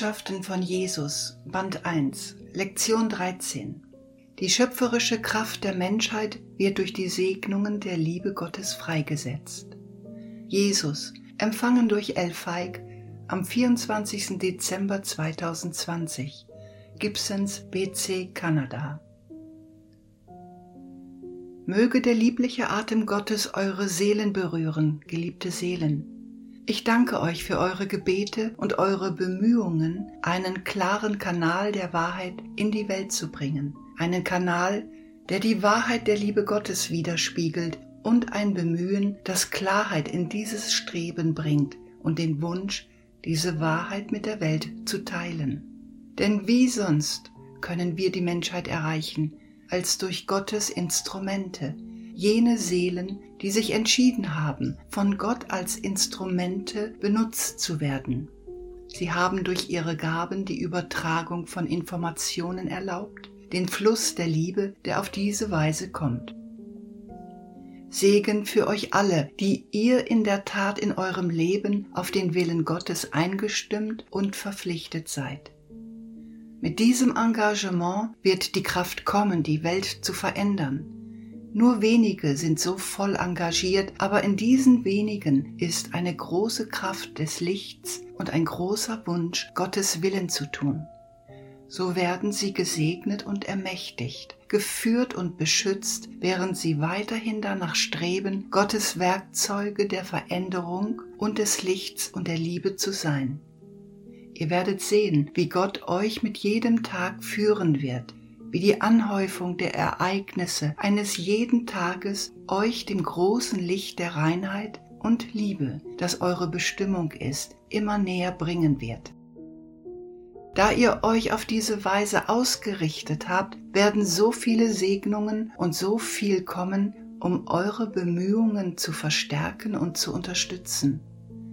Botschaften von Jesus, Band 1, Lektion 13. Die schöpferische Kraft der Menschheit wird durch die Segnungen der Liebe Gottes freigesetzt. Jesus, empfangen durch El Feig am 24. Dezember 2020, Gibsons BC Kanada. Möge der liebliche Atem Gottes eure Seelen berühren, geliebte Seelen ich danke euch für eure Gebete und eure Bemühungen, einen klaren Kanal der Wahrheit in die Welt zu bringen. Einen Kanal, der die Wahrheit der Liebe Gottes widerspiegelt und ein Bemühen, das Klarheit in dieses Streben bringt und den Wunsch, diese Wahrheit mit der Welt zu teilen. Denn wie sonst können wir die Menschheit erreichen, als durch Gottes Instrumente, jene Seelen, die sich entschieden haben, von Gott als Instrumente benutzt zu werden. Sie haben durch ihre Gaben die Übertragung von Informationen erlaubt, den Fluss der Liebe, der auf diese Weise kommt. Segen für euch alle, die ihr in der Tat in eurem Leben auf den Willen Gottes eingestimmt und verpflichtet seid. Mit diesem Engagement wird die Kraft kommen, die Welt zu verändern, nur wenige sind so voll engagiert, aber in diesen wenigen ist eine große Kraft des Lichts und ein großer Wunsch, Gottes Willen zu tun. So werden sie gesegnet und ermächtigt, geführt und beschützt, während sie weiterhin danach streben, Gottes Werkzeuge der Veränderung und des Lichts und der Liebe zu sein. Ihr werdet sehen, wie Gott euch mit jedem Tag führen wird, wie die Anhäufung der Ereignisse eines jeden Tages euch dem großen Licht der Reinheit und Liebe, das eure Bestimmung ist, immer näher bringen wird. Da ihr euch auf diese Weise ausgerichtet habt, werden so viele Segnungen und so viel kommen, um eure Bemühungen zu verstärken und zu unterstützen.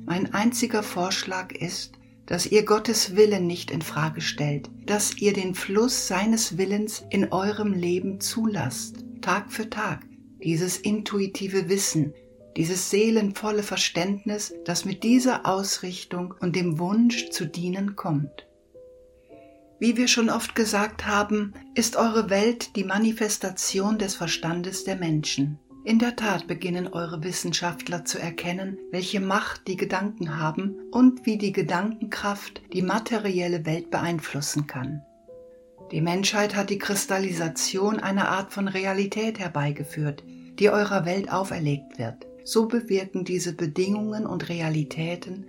Mein einziger Vorschlag ist, dass ihr Gottes Willen nicht in Frage stellt, dass ihr den Fluss seines Willens in eurem Leben zulasst, Tag für Tag, dieses intuitive Wissen, dieses seelenvolle Verständnis, das mit dieser Ausrichtung und dem Wunsch zu dienen kommt. Wie wir schon oft gesagt haben, ist eure Welt die Manifestation des Verstandes der Menschen. In der Tat beginnen eure Wissenschaftler zu erkennen, welche Macht die Gedanken haben und wie die Gedankenkraft die materielle Welt beeinflussen kann. Die Menschheit hat die Kristallisation einer Art von Realität herbeigeführt, die eurer Welt auferlegt wird. So bewirken diese Bedingungen und Realitäten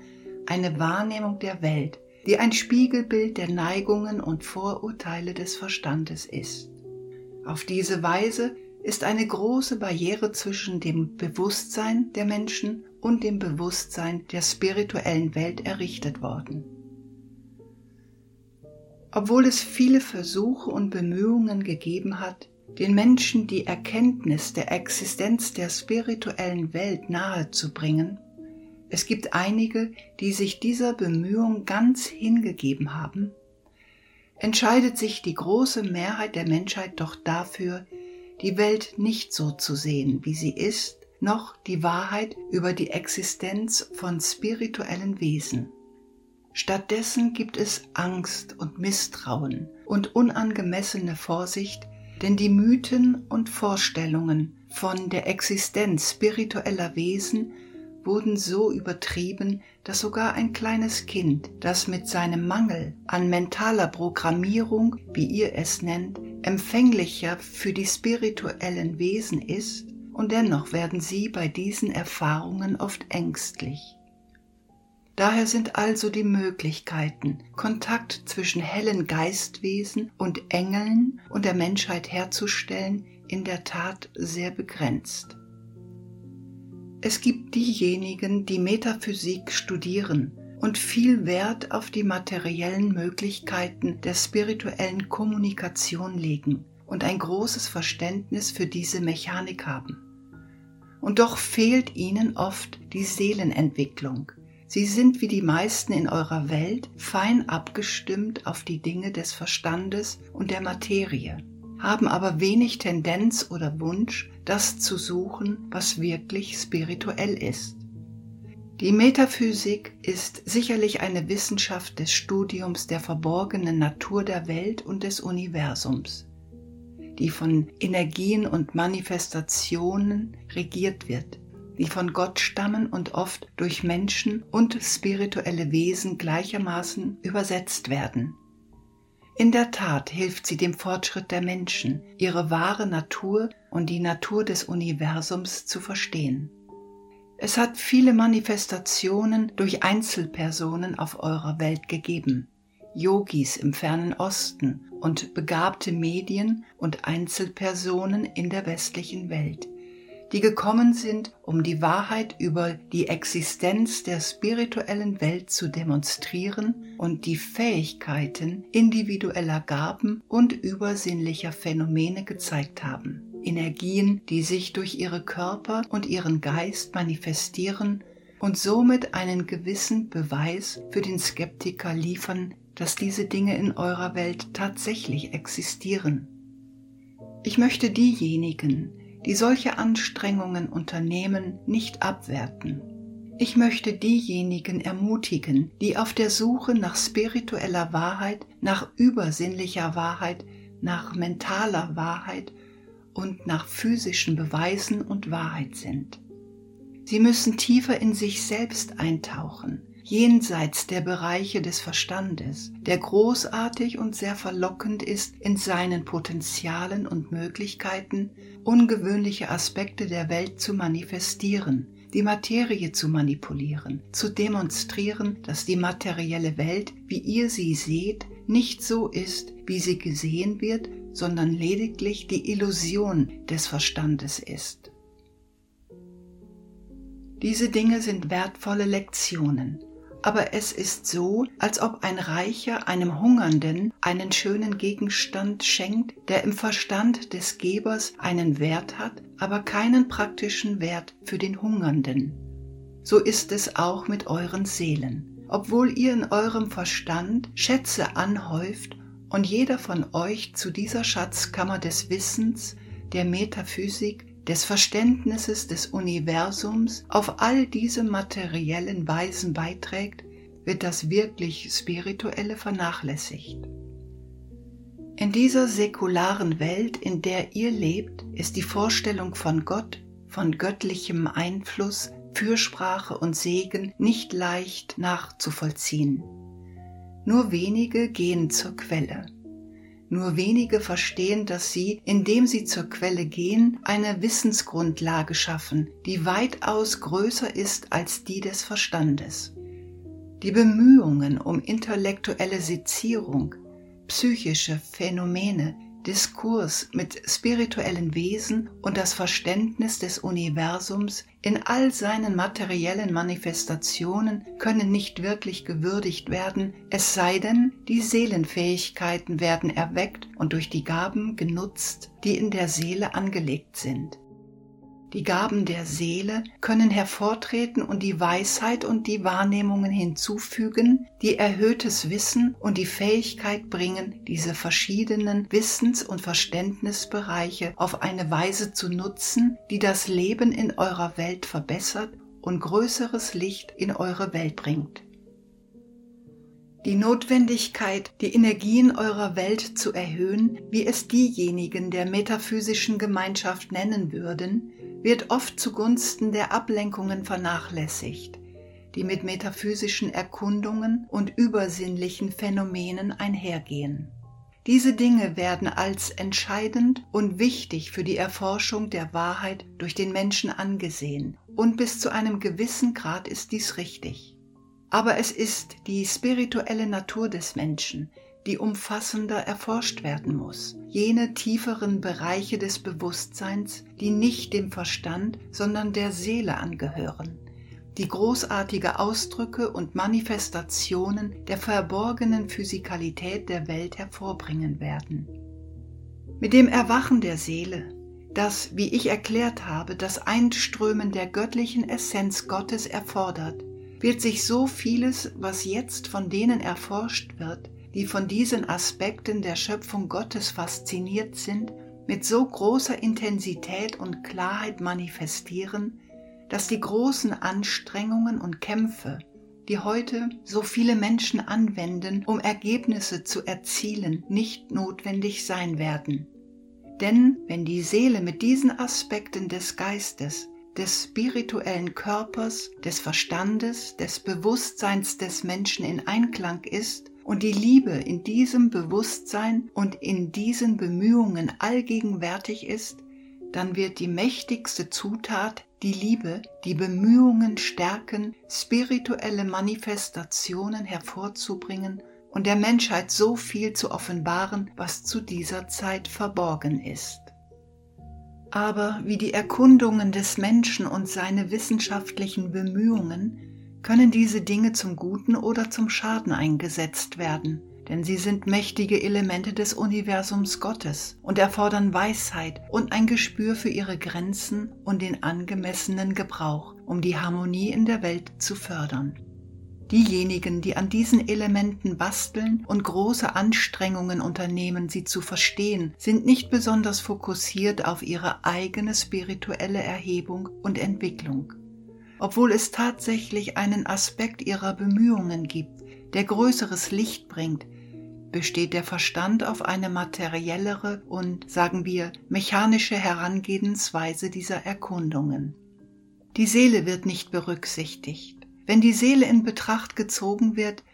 eine Wahrnehmung der Welt, die ein Spiegelbild der Neigungen und Vorurteile des Verstandes ist. Auf diese Weise ist eine große Barriere zwischen dem Bewusstsein der Menschen und dem Bewusstsein der spirituellen Welt errichtet worden. Obwohl es viele Versuche und Bemühungen gegeben hat, den Menschen die Erkenntnis der Existenz der spirituellen Welt nahezubringen, es gibt einige, die sich dieser Bemühung ganz hingegeben haben, entscheidet sich die große Mehrheit der Menschheit doch dafür, die Welt nicht so zu sehen, wie sie ist, noch die Wahrheit über die Existenz von spirituellen Wesen. Stattdessen gibt es Angst und Misstrauen und unangemessene Vorsicht, denn die Mythen und Vorstellungen von der Existenz spiritueller Wesen wurden so übertrieben, dass sogar ein kleines Kind, das mit seinem Mangel an mentaler Programmierung, wie ihr es nennt, empfänglicher für die spirituellen Wesen ist, und dennoch werden sie bei diesen Erfahrungen oft ängstlich. Daher sind also die Möglichkeiten, Kontakt zwischen hellen Geistwesen und Engeln und der Menschheit herzustellen, in der Tat sehr begrenzt. Es gibt diejenigen, die Metaphysik studieren und viel Wert auf die materiellen Möglichkeiten der spirituellen Kommunikation legen und ein großes Verständnis für diese Mechanik haben. Und doch fehlt ihnen oft die Seelenentwicklung. Sie sind wie die meisten in eurer Welt fein abgestimmt auf die Dinge des Verstandes und der Materie, haben aber wenig Tendenz oder Wunsch, das zu suchen, was wirklich spirituell ist. Die Metaphysik ist sicherlich eine Wissenschaft des Studiums der verborgenen Natur der Welt und des Universums, die von Energien und Manifestationen regiert wird, die von Gott stammen und oft durch Menschen und spirituelle Wesen gleichermaßen übersetzt werden. In der Tat hilft sie dem Fortschritt der Menschen, ihre wahre Natur und die Natur des Universums zu verstehen. Es hat viele Manifestationen durch Einzelpersonen auf eurer Welt gegeben, Yogis im fernen Osten und begabte Medien und Einzelpersonen in der westlichen Welt, die gekommen sind, um die Wahrheit über die Existenz der spirituellen Welt zu demonstrieren und die Fähigkeiten individueller Gaben und übersinnlicher Phänomene gezeigt haben. Energien, die sich durch ihre Körper und ihren Geist manifestieren und somit einen gewissen Beweis für den Skeptiker liefern, dass diese Dinge in eurer Welt tatsächlich existieren. Ich möchte diejenigen, die solche Anstrengungen unternehmen, nicht abwerten. Ich möchte diejenigen ermutigen, die auf der Suche nach spiritueller Wahrheit, nach übersinnlicher Wahrheit, nach mentaler Wahrheit und nach physischen Beweisen und Wahrheit sind. Sie müssen tiefer in sich selbst eintauchen, jenseits der Bereiche des Verstandes, der großartig und sehr verlockend ist in seinen Potenzialen und Möglichkeiten, ungewöhnliche Aspekte der Welt zu manifestieren, die Materie zu manipulieren, zu demonstrieren, dass die materielle Welt, wie ihr sie seht, nicht so ist, wie sie gesehen wird, sondern lediglich die Illusion des Verstandes ist. Diese Dinge sind wertvolle Lektionen, aber es ist so, als ob ein Reicher einem Hungernden einen schönen Gegenstand schenkt, der im Verstand des Gebers einen Wert hat, aber keinen praktischen Wert für den Hungernden. So ist es auch mit euren Seelen. Obwohl ihr in eurem Verstand Schätze anhäuft und jeder von euch zu dieser Schatzkammer des Wissens, der Metaphysik, des Verständnisses des Universums auf all diese materiellen Weisen beiträgt, wird das wirklich Spirituelle vernachlässigt. In dieser säkularen Welt, in der ihr lebt, ist die Vorstellung von Gott, von göttlichem Einfluss, Fürsprache und Segen nicht leicht nachzuvollziehen. Nur wenige gehen zur Quelle. Nur wenige verstehen, dass sie, indem sie zur Quelle gehen, eine Wissensgrundlage schaffen, die weitaus größer ist als die des Verstandes. Die Bemühungen um intellektuelle Sezierung, psychische Phänomene, Diskurs mit spirituellen Wesen und das Verständnis des Universums in all seinen materiellen Manifestationen können nicht wirklich gewürdigt werden, es sei denn, die Seelenfähigkeiten werden erweckt und durch die Gaben genutzt, die in der Seele angelegt sind. Die Gaben der Seele können hervortreten und die Weisheit und die Wahrnehmungen hinzufügen, die erhöhtes Wissen und die Fähigkeit bringen, diese verschiedenen Wissens- und Verständnisbereiche auf eine Weise zu nutzen, die das Leben in eurer Welt verbessert und größeres Licht in eure Welt bringt. Die Notwendigkeit, die Energien eurer Welt zu erhöhen, wie es diejenigen der metaphysischen Gemeinschaft nennen würden, wird oft zugunsten der Ablenkungen vernachlässigt, die mit metaphysischen Erkundungen und übersinnlichen Phänomenen einhergehen. Diese Dinge werden als entscheidend und wichtig für die Erforschung der Wahrheit durch den Menschen angesehen, und bis zu einem gewissen Grad ist dies richtig. Aber es ist die spirituelle Natur des Menschen, die umfassender erforscht werden muss. Jene tieferen Bereiche des Bewusstseins, die nicht dem Verstand, sondern der Seele angehören, die großartige Ausdrücke und Manifestationen der verborgenen Physikalität der Welt hervorbringen werden. Mit dem Erwachen der Seele, das, wie ich erklärt habe, das Einströmen der göttlichen Essenz Gottes erfordert, wird sich so vieles, was jetzt von denen erforscht wird, die von diesen Aspekten der Schöpfung Gottes fasziniert sind, mit so großer Intensität und Klarheit manifestieren, dass die großen Anstrengungen und Kämpfe, die heute so viele Menschen anwenden, um Ergebnisse zu erzielen, nicht notwendig sein werden. Denn wenn die Seele mit diesen Aspekten des Geistes, des spirituellen Körpers, des Verstandes, des Bewusstseins des Menschen in Einklang ist und die Liebe in diesem Bewusstsein und in diesen Bemühungen allgegenwärtig ist, dann wird die mächtigste Zutat, die Liebe, die Bemühungen stärken, spirituelle Manifestationen hervorzubringen und der Menschheit so viel zu offenbaren, was zu dieser Zeit verborgen ist. Aber wie die Erkundungen des Menschen und seine wissenschaftlichen Bemühungen können diese Dinge zum Guten oder zum Schaden eingesetzt werden denn sie sind mächtige Elemente des Universums Gottes und erfordern Weisheit und ein Gespür für ihre Grenzen und den angemessenen Gebrauch, um die Harmonie in der Welt zu fördern. Diejenigen, die an diesen Elementen basteln und große Anstrengungen unternehmen, sie zu verstehen, sind nicht besonders fokussiert auf ihre eigene spirituelle Erhebung und Entwicklung. Obwohl es tatsächlich einen Aspekt ihrer Bemühungen gibt, der größeres Licht bringt, besteht der Verstand auf eine materiellere und, sagen wir, mechanische Herangehensweise dieser Erkundungen. Die Seele wird nicht berücksichtigt. Wenn die Seele in Betracht gezogen wird,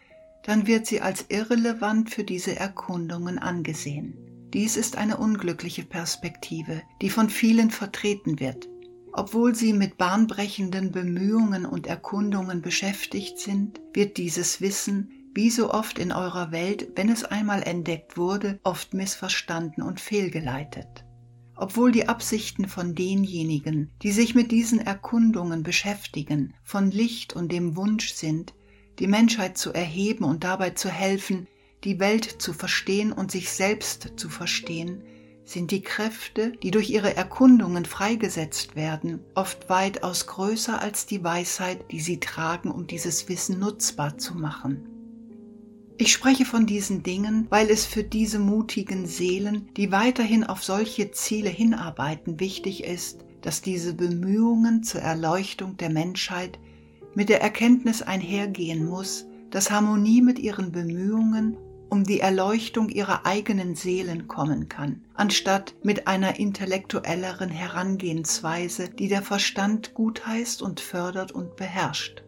dann wird sie als irrelevant für diese Erkundungen angesehen. Dies ist eine unglückliche Perspektive, die von vielen vertreten wird. Obwohl sie mit bahnbrechenden Bemühungen und Erkundungen beschäftigt sind, wird dieses Wissen wie so oft in eurer Welt, wenn es einmal entdeckt wurde, oft missverstanden und fehlgeleitet. Obwohl die Absichten von denjenigen, die sich mit diesen Erkundungen beschäftigen, von Licht und dem Wunsch sind, die Menschheit zu erheben und dabei zu helfen, die Welt zu verstehen und sich selbst zu verstehen, sind die Kräfte, die durch ihre Erkundungen freigesetzt werden, oft weitaus größer als die Weisheit, die sie tragen, um dieses Wissen nutzbar zu machen. Ich spreche von diesen Dingen, weil es für diese mutigen Seelen, die weiterhin auf solche Ziele hinarbeiten, wichtig ist, dass diese Bemühungen zur Erleuchtung der Menschheit mit der Erkenntnis einhergehen muss, dass Harmonie mit ihren Bemühungen um die Erleuchtung ihrer eigenen Seelen kommen kann, anstatt mit einer intellektuelleren Herangehensweise, die der Verstand gutheißt und fördert und beherrscht.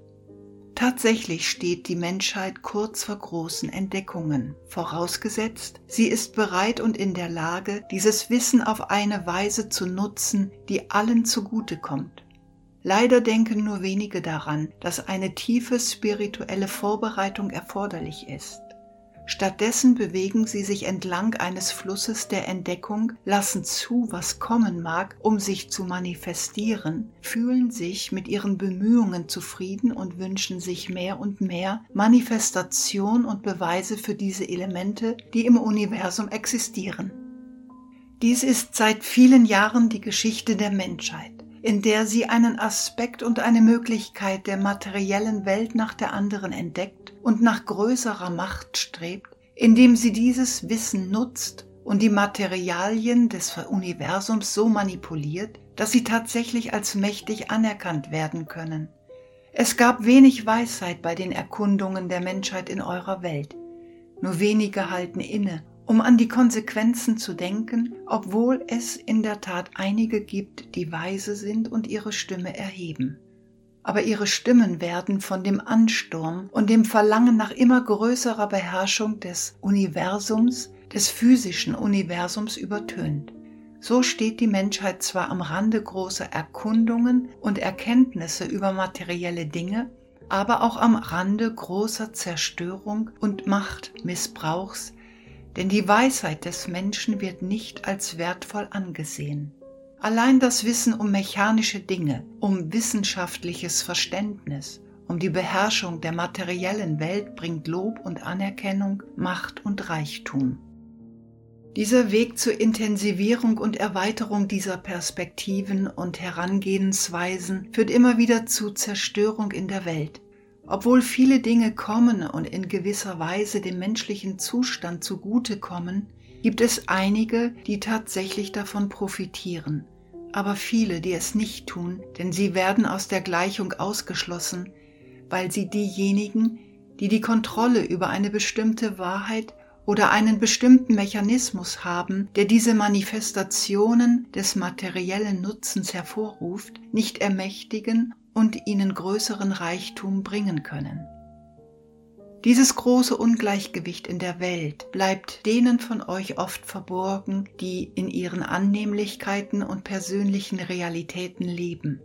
Tatsächlich steht die Menschheit kurz vor großen Entdeckungen, vorausgesetzt, sie ist bereit und in der Lage, dieses Wissen auf eine Weise zu nutzen, die allen zugute kommt. Leider denken nur wenige daran, dass eine tiefe spirituelle Vorbereitung erforderlich ist. Stattdessen bewegen sie sich entlang eines Flusses der Entdeckung, lassen zu, was kommen mag, um sich zu manifestieren, fühlen sich mit ihren Bemühungen zufrieden und wünschen sich mehr und mehr Manifestation und Beweise für diese Elemente, die im Universum existieren. Dies ist seit vielen Jahren die Geschichte der Menschheit in der sie einen Aspekt und eine Möglichkeit der materiellen Welt nach der anderen entdeckt und nach größerer Macht strebt, indem sie dieses Wissen nutzt und die Materialien des Universums so manipuliert, dass sie tatsächlich als mächtig anerkannt werden können. Es gab wenig Weisheit bei den Erkundungen der Menschheit in eurer Welt. Nur wenige halten inne um an die Konsequenzen zu denken, obwohl es in der Tat einige gibt, die weise sind und ihre Stimme erheben. Aber ihre Stimmen werden von dem Ansturm und dem Verlangen nach immer größerer Beherrschung des Universums, des physischen Universums übertönt. So steht die Menschheit zwar am Rande großer Erkundungen und Erkenntnisse über materielle Dinge, aber auch am Rande großer Zerstörung und Machtmissbrauchs denn die Weisheit des Menschen wird nicht als wertvoll angesehen. Allein das Wissen um mechanische Dinge, um wissenschaftliches Verständnis, um die Beherrschung der materiellen Welt bringt Lob und Anerkennung, Macht und Reichtum. Dieser Weg zur Intensivierung und Erweiterung dieser Perspektiven und Herangehensweisen führt immer wieder zu Zerstörung in der Welt. Obwohl viele Dinge kommen und in gewisser Weise dem menschlichen Zustand zugutekommen, gibt es einige, die tatsächlich davon profitieren, aber viele, die es nicht tun, denn sie werden aus der Gleichung ausgeschlossen, weil sie diejenigen, die die Kontrolle über eine bestimmte Wahrheit oder einen bestimmten Mechanismus haben, der diese Manifestationen des materiellen Nutzens hervorruft, nicht ermächtigen und ihnen größeren Reichtum bringen können. Dieses große Ungleichgewicht in der Welt bleibt denen von euch oft verborgen, die in ihren Annehmlichkeiten und persönlichen Realitäten leben.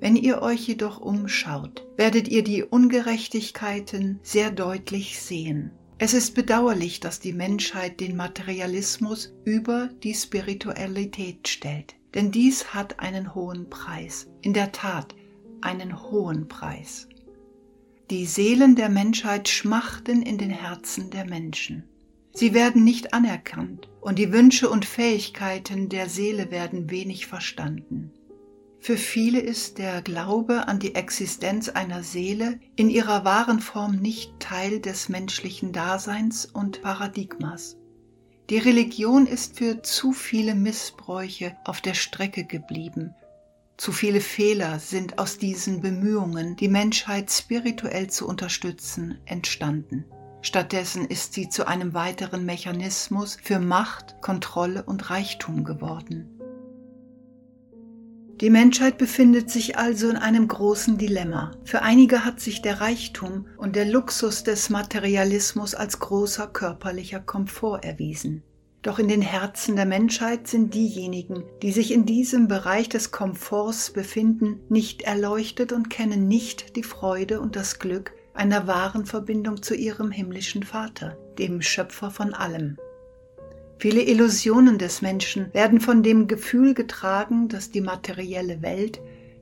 Wenn ihr euch jedoch umschaut, werdet ihr die Ungerechtigkeiten sehr deutlich sehen. Es ist bedauerlich, dass die Menschheit den Materialismus über die Spiritualität stellt, denn dies hat einen hohen Preis, in der Tat einen hohen Preis. Die Seelen der Menschheit schmachten in den Herzen der Menschen. Sie werden nicht anerkannt und die Wünsche und Fähigkeiten der Seele werden wenig verstanden. Für viele ist der Glaube an die Existenz einer Seele in ihrer wahren Form nicht Teil des menschlichen Daseins und Paradigmas. Die Religion ist für zu viele Missbräuche auf der Strecke geblieben zu viele Fehler sind aus diesen Bemühungen, die Menschheit spirituell zu unterstützen, entstanden. Stattdessen ist sie zu einem weiteren Mechanismus für Macht, Kontrolle und Reichtum geworden. Die Menschheit befindet sich also in einem großen Dilemma. Für einige hat sich der Reichtum und der Luxus des Materialismus als großer körperlicher Komfort erwiesen. Doch in den Herzen der Menschheit sind diejenigen, die sich in diesem Bereich des Komforts befinden, nicht erleuchtet und kennen nicht die Freude und das Glück einer wahren Verbindung zu ihrem himmlischen Vater, dem Schöpfer von allem. Viele Illusionen des Menschen werden von dem Gefühl getragen, dass die materielle Welt,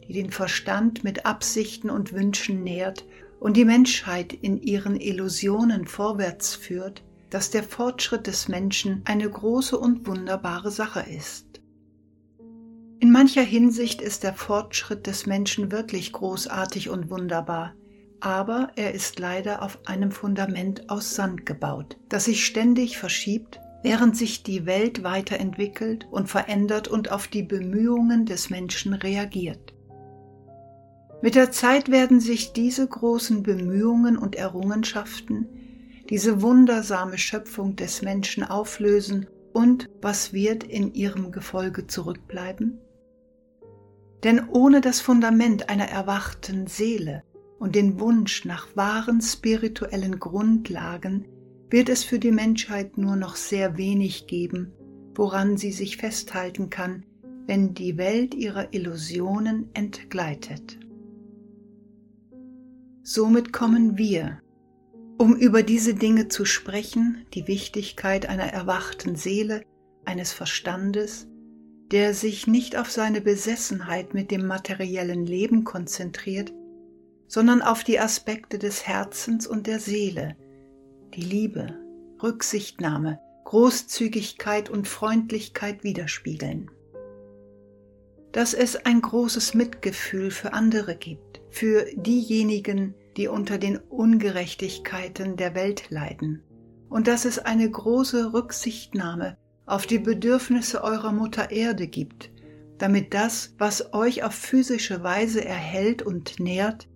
die den Verstand mit Absichten und Wünschen nährt und die Menschheit in ihren Illusionen vorwärts führt, dass der Fortschritt des Menschen eine große und wunderbare Sache ist. In mancher Hinsicht ist der Fortschritt des Menschen wirklich großartig und wunderbar, aber er ist leider auf einem Fundament aus Sand gebaut, das sich ständig verschiebt, während sich die Welt weiterentwickelt und verändert und auf die Bemühungen des Menschen reagiert. Mit der Zeit werden sich diese großen Bemühungen und Errungenschaften diese wundersame Schöpfung des Menschen auflösen und was wird in ihrem Gefolge zurückbleiben? Denn ohne das Fundament einer erwachten Seele und den Wunsch nach wahren spirituellen Grundlagen wird es für die Menschheit nur noch sehr wenig geben, woran sie sich festhalten kann, wenn die Welt ihrer Illusionen entgleitet. Somit kommen wir um über diese Dinge zu sprechen, die Wichtigkeit einer erwachten Seele, eines Verstandes, der sich nicht auf seine Besessenheit mit dem materiellen Leben konzentriert, sondern auf die Aspekte des Herzens und der Seele, die Liebe, Rücksichtnahme, Großzügigkeit und Freundlichkeit widerspiegeln. Dass es ein großes Mitgefühl für andere gibt, für diejenigen, die unter den Ungerechtigkeiten der Welt leiden, und dass es eine große Rücksichtnahme auf die Bedürfnisse eurer Mutter Erde gibt, damit das, was euch auf physische Weise erhält und nährt,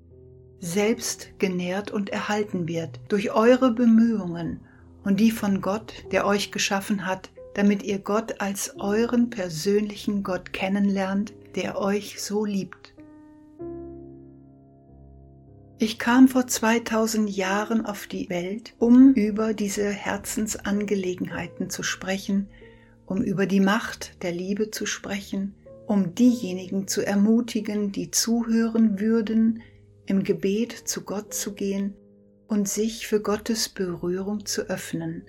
selbst genährt und erhalten wird durch eure Bemühungen und die von Gott, der euch geschaffen hat, damit ihr Gott als euren persönlichen Gott kennenlernt, der euch so liebt. Ich kam vor 2000 Jahren auf die Welt, um über diese Herzensangelegenheiten zu sprechen, um über die Macht der Liebe zu sprechen, um diejenigen zu ermutigen, die zuhören würden, im Gebet zu Gott zu gehen und sich für Gottes Berührung zu öffnen,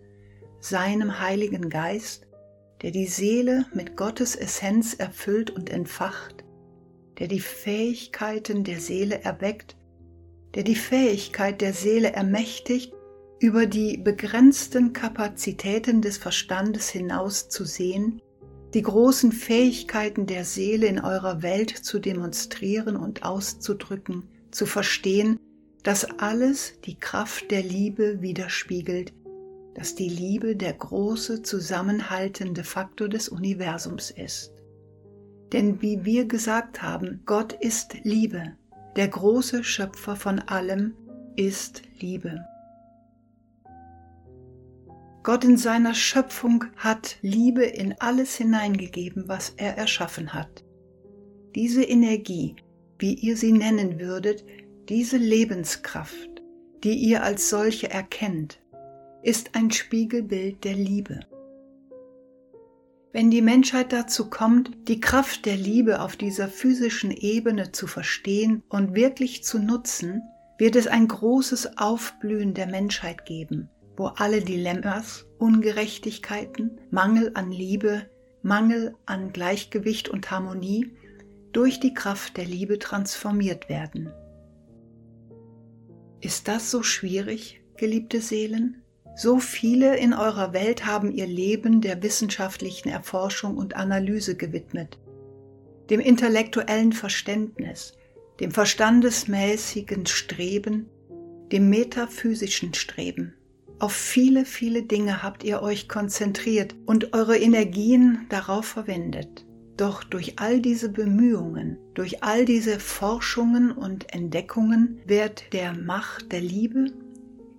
seinem Heiligen Geist, der die Seele mit Gottes Essenz erfüllt und entfacht, der die Fähigkeiten der Seele erweckt der die Fähigkeit der Seele ermächtigt, über die begrenzten Kapazitäten des Verstandes hinaus zu sehen, die großen Fähigkeiten der Seele in eurer Welt zu demonstrieren und auszudrücken, zu verstehen, dass alles die Kraft der Liebe widerspiegelt, dass die Liebe der große zusammenhaltende Faktor des Universums ist. Denn wie wir gesagt haben, Gott ist Liebe. Der große Schöpfer von allem ist Liebe. Gott in seiner Schöpfung hat Liebe in alles hineingegeben, was er erschaffen hat. Diese Energie, wie ihr sie nennen würdet, diese Lebenskraft, die ihr als solche erkennt, ist ein Spiegelbild der Liebe. Wenn die Menschheit dazu kommt, die Kraft der Liebe auf dieser physischen Ebene zu verstehen und wirklich zu nutzen, wird es ein großes Aufblühen der Menschheit geben, wo alle Dilemmas, Ungerechtigkeiten, Mangel an Liebe, Mangel an Gleichgewicht und Harmonie durch die Kraft der Liebe transformiert werden. Ist das so schwierig, geliebte Seelen? So viele in eurer Welt haben ihr Leben der wissenschaftlichen Erforschung und Analyse gewidmet, dem intellektuellen Verständnis, dem verstandesmäßigen Streben, dem metaphysischen Streben. Auf viele, viele Dinge habt ihr euch konzentriert und eure Energien darauf verwendet. Doch durch all diese Bemühungen, durch all diese Forschungen und Entdeckungen wird der Macht der Liebe,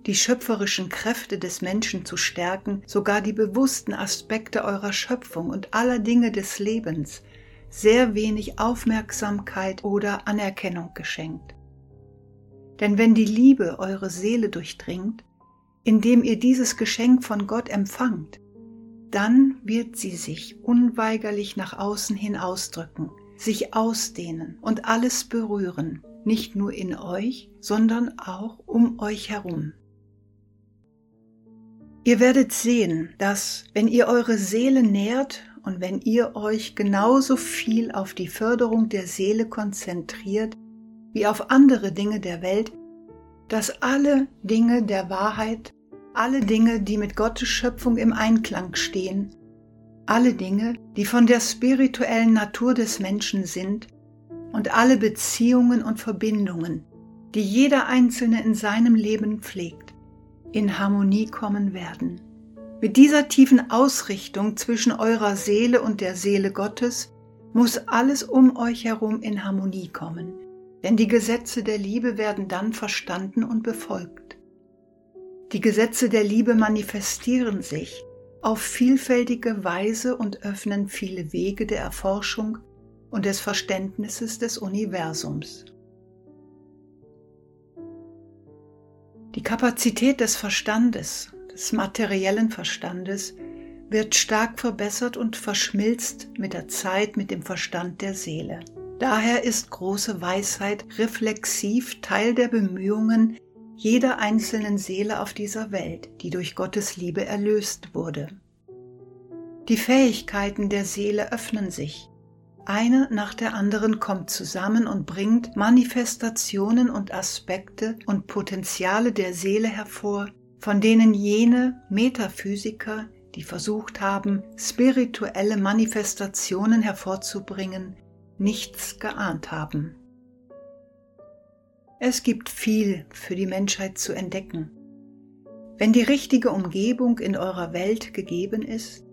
die schöpferischen Kräfte des Menschen zu stärken, sogar die bewussten Aspekte eurer Schöpfung und aller Dinge des Lebens, sehr wenig Aufmerksamkeit oder Anerkennung geschenkt. Denn wenn die Liebe eure Seele durchdringt, indem ihr dieses Geschenk von Gott empfangt, dann wird sie sich unweigerlich nach außen hin ausdrücken, sich ausdehnen und alles berühren, nicht nur in euch, sondern auch um euch herum. Ihr werdet sehen, dass wenn ihr eure Seele nährt und wenn ihr euch genauso viel auf die Förderung der Seele konzentriert wie auf andere Dinge der Welt, dass alle Dinge der Wahrheit, alle Dinge, die mit Gottes Schöpfung im Einklang stehen, alle Dinge, die von der spirituellen Natur des Menschen sind und alle Beziehungen und Verbindungen, die jeder Einzelne in seinem Leben pflegt, in Harmonie kommen werden. Mit dieser tiefen Ausrichtung zwischen eurer Seele und der Seele Gottes muss alles um euch herum in Harmonie kommen, denn die Gesetze der Liebe werden dann verstanden und befolgt. Die Gesetze der Liebe manifestieren sich auf vielfältige Weise und öffnen viele Wege der Erforschung und des Verständnisses des Universums. Die Kapazität des Verstandes, des materiellen Verstandes, wird stark verbessert und verschmilzt mit der Zeit mit dem Verstand der Seele. Daher ist große Weisheit reflexiv Teil der Bemühungen jeder einzelnen Seele auf dieser Welt, die durch Gottes Liebe erlöst wurde. Die Fähigkeiten der Seele öffnen sich. Eine nach der anderen kommt zusammen und bringt Manifestationen und Aspekte und Potenziale der Seele hervor, von denen jene Metaphysiker, die versucht haben, spirituelle Manifestationen hervorzubringen, nichts geahnt haben. Es gibt viel für die Menschheit zu entdecken. Wenn die richtige Umgebung in eurer Welt gegeben ist,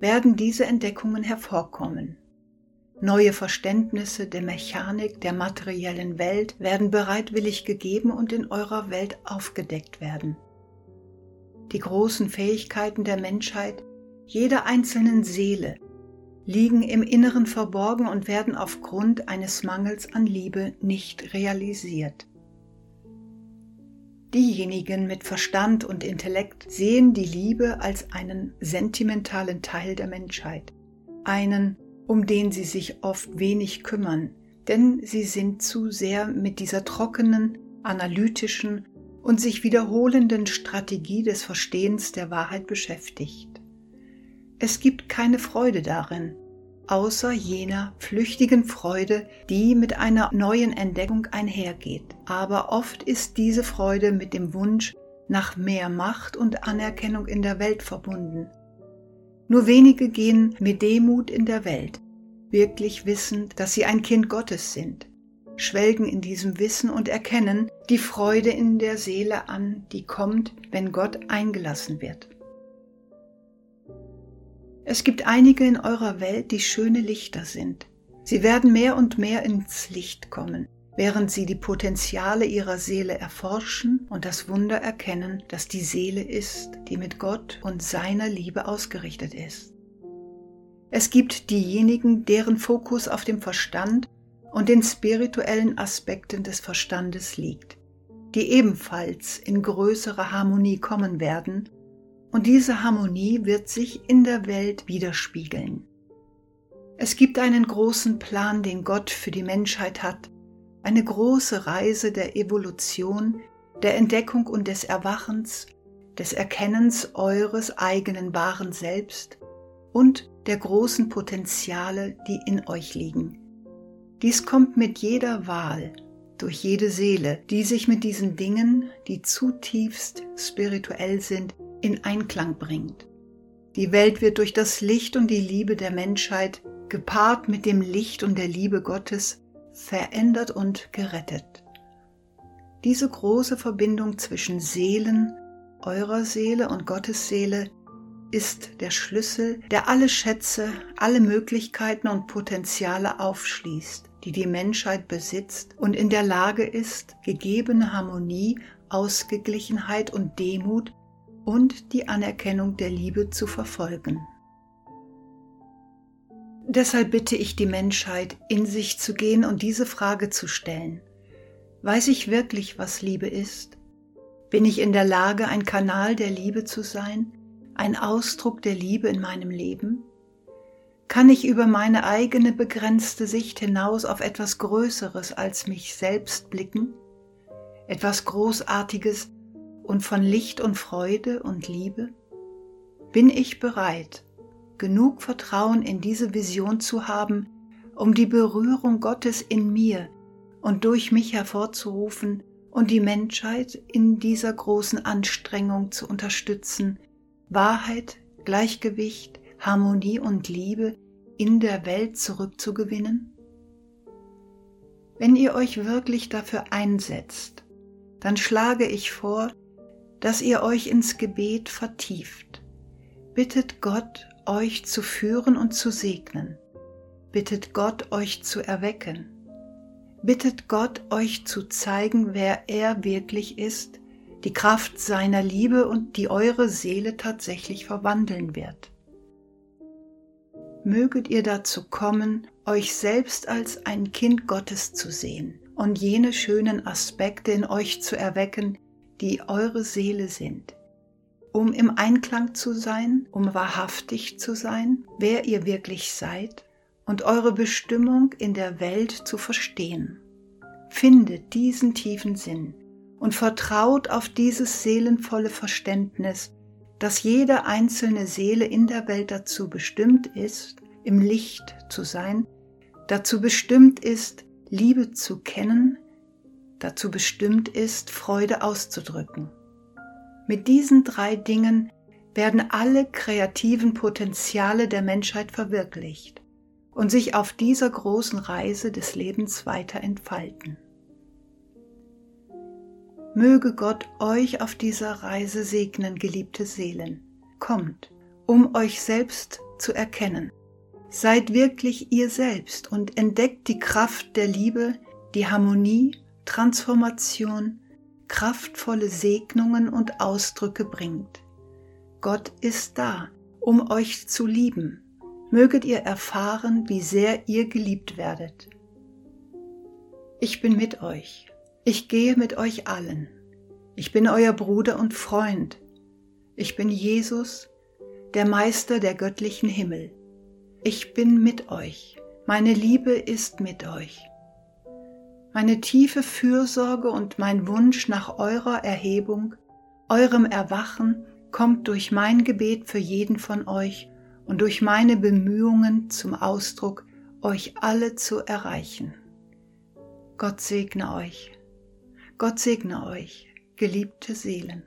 werden diese Entdeckungen hervorkommen. Neue Verständnisse der Mechanik der materiellen Welt werden bereitwillig gegeben und in eurer Welt aufgedeckt werden. Die großen Fähigkeiten der Menschheit, jeder einzelnen Seele, liegen im Inneren verborgen und werden aufgrund eines Mangels an Liebe nicht realisiert. Diejenigen mit Verstand und Intellekt sehen die Liebe als einen sentimentalen Teil der Menschheit, einen, um den sie sich oft wenig kümmern, denn sie sind zu sehr mit dieser trockenen, analytischen und sich wiederholenden Strategie des Verstehens der Wahrheit beschäftigt. Es gibt keine Freude darin, außer jener flüchtigen Freude, die mit einer neuen Entdeckung einhergeht. Aber oft ist diese Freude mit dem Wunsch nach mehr Macht und Anerkennung in der Welt verbunden. Nur wenige gehen mit Demut in der Welt, wirklich wissend, dass sie ein Kind Gottes sind, schwelgen in diesem Wissen und erkennen die Freude in der Seele an, die kommt, wenn Gott eingelassen wird. Es gibt einige in eurer Welt, die schöne Lichter sind. Sie werden mehr und mehr ins Licht kommen, während sie die Potenziale ihrer Seele erforschen und das Wunder erkennen, dass die Seele ist, die mit Gott und seiner Liebe ausgerichtet ist. Es gibt diejenigen, deren Fokus auf dem Verstand und den spirituellen Aspekten des Verstandes liegt, die ebenfalls in größere Harmonie kommen werden, und diese Harmonie wird sich in der Welt widerspiegeln. Es gibt einen großen Plan, den Gott für die Menschheit hat, eine große Reise der Evolution, der Entdeckung und des Erwachens, des Erkennens eures eigenen wahren Selbst und der großen Potenziale, die in euch liegen. Dies kommt mit jeder Wahl, durch jede Seele, die sich mit diesen Dingen, die zutiefst spirituell sind, in Einklang bringt. Die Welt wird durch das Licht und die Liebe der Menschheit, gepaart mit dem Licht und der Liebe Gottes, verändert und gerettet. Diese große Verbindung zwischen Seelen, eurer Seele und Gottes Seele ist der Schlüssel, der alle Schätze, alle Möglichkeiten und Potenziale aufschließt, die die Menschheit besitzt und in der Lage ist, gegebene Harmonie, Ausgeglichenheit und Demut und die Anerkennung der Liebe zu verfolgen. Deshalb bitte ich die Menschheit, in sich zu gehen und diese Frage zu stellen. Weiß ich wirklich, was Liebe ist? Bin ich in der Lage, ein Kanal der Liebe zu sein? ein Ausdruck der Liebe in meinem Leben? Kann ich über meine eigene begrenzte Sicht hinaus auf etwas Größeres als mich selbst blicken? Etwas Großartiges und von Licht und Freude und Liebe? Bin ich bereit, genug Vertrauen in diese Vision zu haben, um die Berührung Gottes in mir und durch mich hervorzurufen und die Menschheit in dieser großen Anstrengung zu unterstützen, Wahrheit, Gleichgewicht, Harmonie und Liebe in der Welt zurückzugewinnen? Wenn ihr euch wirklich dafür einsetzt, dann schlage ich vor, dass ihr euch ins Gebet vertieft. Bittet Gott, euch zu führen und zu segnen. Bittet Gott, euch zu erwecken. Bittet Gott, euch zu zeigen, wer er wirklich ist die Kraft seiner Liebe und die eure Seele tatsächlich verwandeln wird. Möget ihr dazu kommen, euch selbst als ein Kind Gottes zu sehen und jene schönen Aspekte in euch zu erwecken, die eure Seele sind, um im Einklang zu sein, um wahrhaftig zu sein, wer ihr wirklich seid und eure Bestimmung in der Welt zu verstehen. Findet diesen tiefen Sinn und vertraut auf dieses seelenvolle Verständnis, dass jede einzelne Seele in der Welt dazu bestimmt ist, im Licht zu sein, dazu bestimmt ist, Liebe zu kennen, dazu bestimmt ist, Freude auszudrücken. Mit diesen drei Dingen werden alle kreativen Potenziale der Menschheit verwirklicht und sich auf dieser großen Reise des Lebens weiter entfalten. Möge Gott euch auf dieser Reise segnen, geliebte Seelen. Kommt, um euch selbst zu erkennen. Seid wirklich ihr selbst und entdeckt die Kraft der Liebe, die Harmonie, Transformation, kraftvolle Segnungen und Ausdrücke bringt. Gott ist da, um euch zu lieben. Möget ihr erfahren, wie sehr ihr geliebt werdet. Ich bin mit euch ich gehe mit euch allen. Ich bin euer Bruder und Freund. Ich bin Jesus, der Meister der göttlichen Himmel. Ich bin mit euch. Meine Liebe ist mit euch. Meine tiefe Fürsorge und mein Wunsch nach eurer Erhebung, eurem Erwachen kommt durch mein Gebet für jeden von euch und durch meine Bemühungen zum Ausdruck, euch alle zu erreichen. Gott segne euch. Gott segne euch, geliebte Seelen.